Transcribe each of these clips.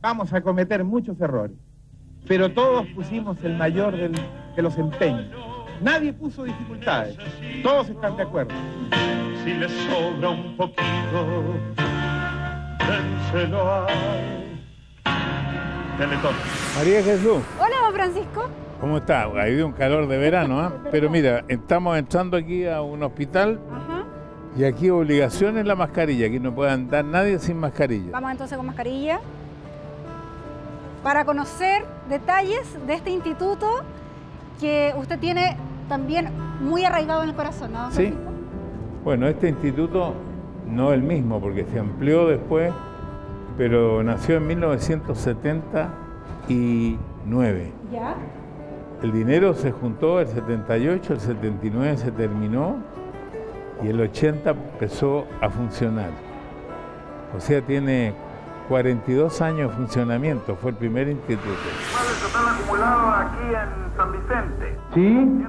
vamos a cometer muchos errores, pero todos pusimos el mayor del- de los empeños. Nadie puso dificultades, todos están de acuerdo. Si le sobra un poquito, dénselo a él. Teletón. María Jesús, Hola, don Francisco. ¿cómo está? Ha habido un calor de verano, ¿ah? Pero mira, estamos entrando aquí a un hospital Ajá. y aquí obligación es la mascarilla, aquí no puede andar nadie sin mascarilla. Vamos entonces con mascarilla. Para conocer detalles de este instituto que usted tiene también muy arraigado en el corazón, ¿no? Sí. Bueno, este instituto no el mismo, porque se amplió después, pero nació en 1979. Ya. El dinero se juntó el 78, el 79 se terminó y el 80 empezó a funcionar. O sea, tiene 42 años de funcionamiento, fue el primer instituto. ¿Cuál es el total acumulado aquí en San Vicente? ¿Sí?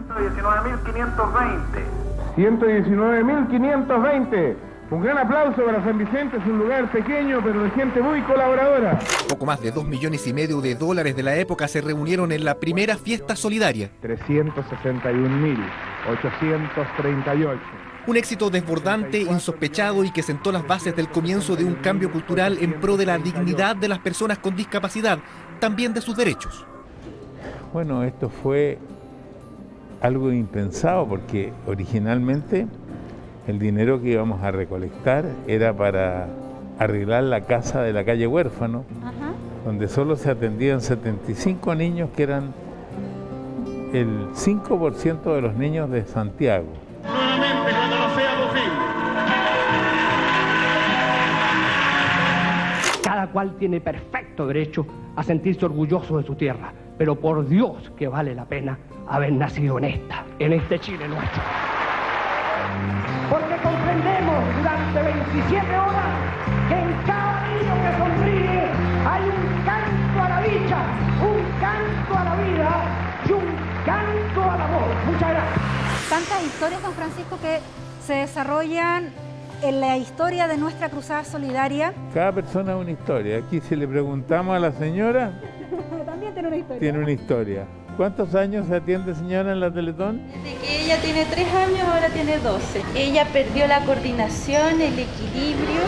119.520. 119.520. Un gran aplauso para San Vicente, es un lugar pequeño, pero de gente muy colaboradora. Poco más de 2 millones y medio de dólares de la época se reunieron en la primera fiesta solidaria. 361.838. Un éxito desbordante, insospechado y que sentó las bases del comienzo de un cambio cultural en pro de la dignidad de las personas con discapacidad, también de sus derechos. Bueno, esto fue algo impensado porque originalmente el dinero que íbamos a recolectar era para arreglar la casa de la calle Huérfano, Ajá. donde solo se atendían 75 niños que eran el 5% de los niños de Santiago. Nuevamente cuando no sea posible. Cada cual tiene perfecto derecho a sentirse orgulloso de su tierra, pero por Dios que vale la pena haber nacido en esta, en este Chile nuestro. 27 horas que en cada niño que sonríe hay un canto a la dicha, un canto a la vida y un canto al amor. Muchas gracias. Tantas historias, don Francisco, que se desarrollan en la historia de nuestra cruzada solidaria. Cada persona es una historia. Aquí si le preguntamos a la señora, También tiene una historia. tiene una historia. ¿Cuántos años se atiende señora en la Teletón? Desde que ella tiene 3 años, ahora tiene 12. Ella perdió la coordinación, el equilibrio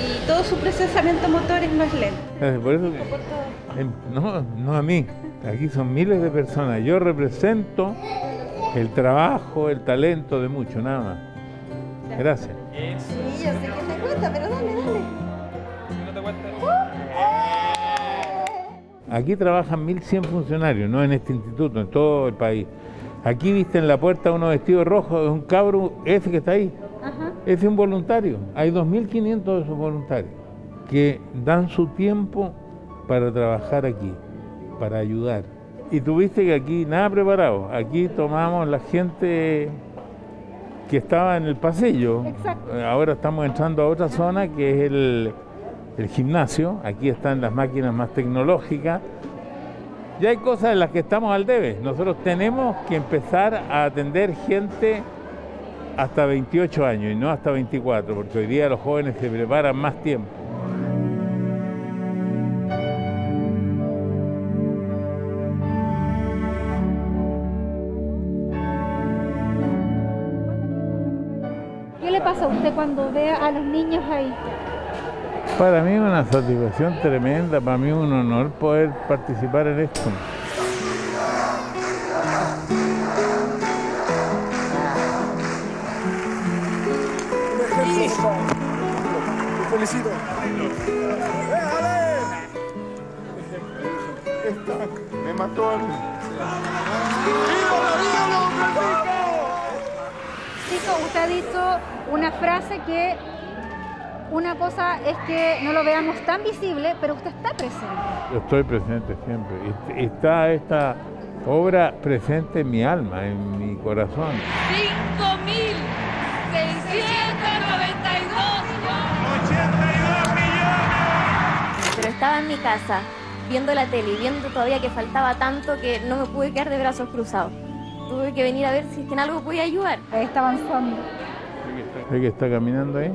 y todo su procesamiento motor es más lento. Eh, Por eso, em, no, no a mí, aquí son miles de personas. Yo represento el trabajo, el talento de muchos, nada más. Gracias. Sí, yo sé que te cuesta, pero dale, dale. Aquí trabajan 1.100 funcionarios, no en este instituto, en todo el país. Aquí viste en la puerta uno vestido rojo, es un cabro, ese que está ahí. Ajá. Ese es un voluntario. Hay 2.500 de esos voluntarios que dan su tiempo para trabajar aquí, para ayudar. Y tuviste que aquí nada preparado. Aquí tomamos la gente que estaba en el pasillo. Exacto. Ahora estamos entrando a otra zona que es el, el gimnasio. Aquí están las máquinas más tecnológicas. Ya hay cosas en las que estamos al debe. Nosotros tenemos que empezar a atender gente hasta 28 años y no hasta 24, porque hoy día los jóvenes se preparan más tiempo. ¿Qué le pasa a usted cuando ve a los niños ahí? Para mí es una satisfacción tremenda, para mí es un honor poder participar en esto. felicito. Me mató el... Chico, usted ha una frase que una cosa es que no lo veamos tan visible, pero usted está presente. Yo estoy presente siempre. Está esta obra presente en mi alma, en mi corazón. 82 Pero estaba en mi casa, viendo la tele viendo todavía que faltaba tanto que no me pude quedar de brazos cruzados. Tuve que venir a ver si es que en algo podía ayudar. Ahí está avanzando. ¿Ve que está caminando ahí?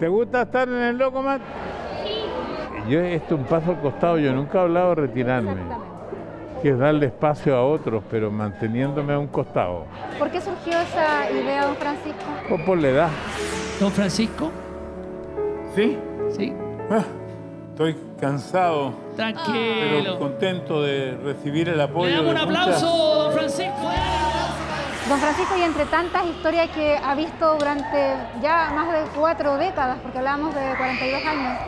¿Te gusta estar en el Locomat? Sí. yo esto un paso al costado, yo nunca he hablado de retirarme, que es darle espacio a otros, pero manteniéndome a un costado. ¿Por qué surgió esa idea, don Francisco? O por la edad. Don Francisco, ¿Sí? sí, Ah, estoy cansado, pero tranquilo. contento de recibir el Le apoyo damos un aplauso. Don Francisco, y entre tantas historias que ha visto durante ya más de cuatro décadas, porque hablábamos de 42 años,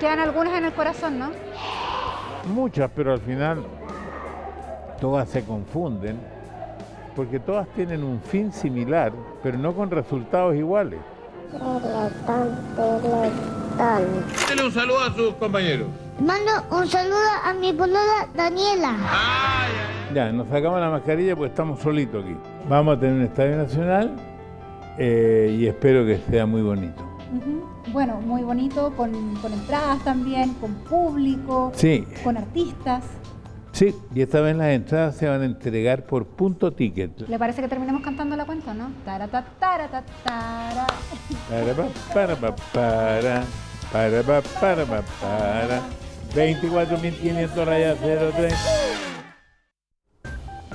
quedan algunas en el corazón, ¿no? Muchas, pero al final todas se confunden porque todas tienen un fin similar, pero no con resultados iguales. Dele un saludo a sus compañeros. Mando un saludo a mi polola Daniela. Ya, nos sacamos la mascarilla porque estamos solitos aquí. Vamos a tener un estadio nacional eh, y espero que sea muy bonito. Bueno, muy bonito, con, con entradas también, con público, Sí, con artistas. sí, y esta vez las entradas se van a entregar por punto ticket. ¿Le parece que terminemos cantando la cuenta, no? Tarata, tarata, tara. Para, pa, para, pa, para, para, pa, para, pa, para. 24.500 rayas 03.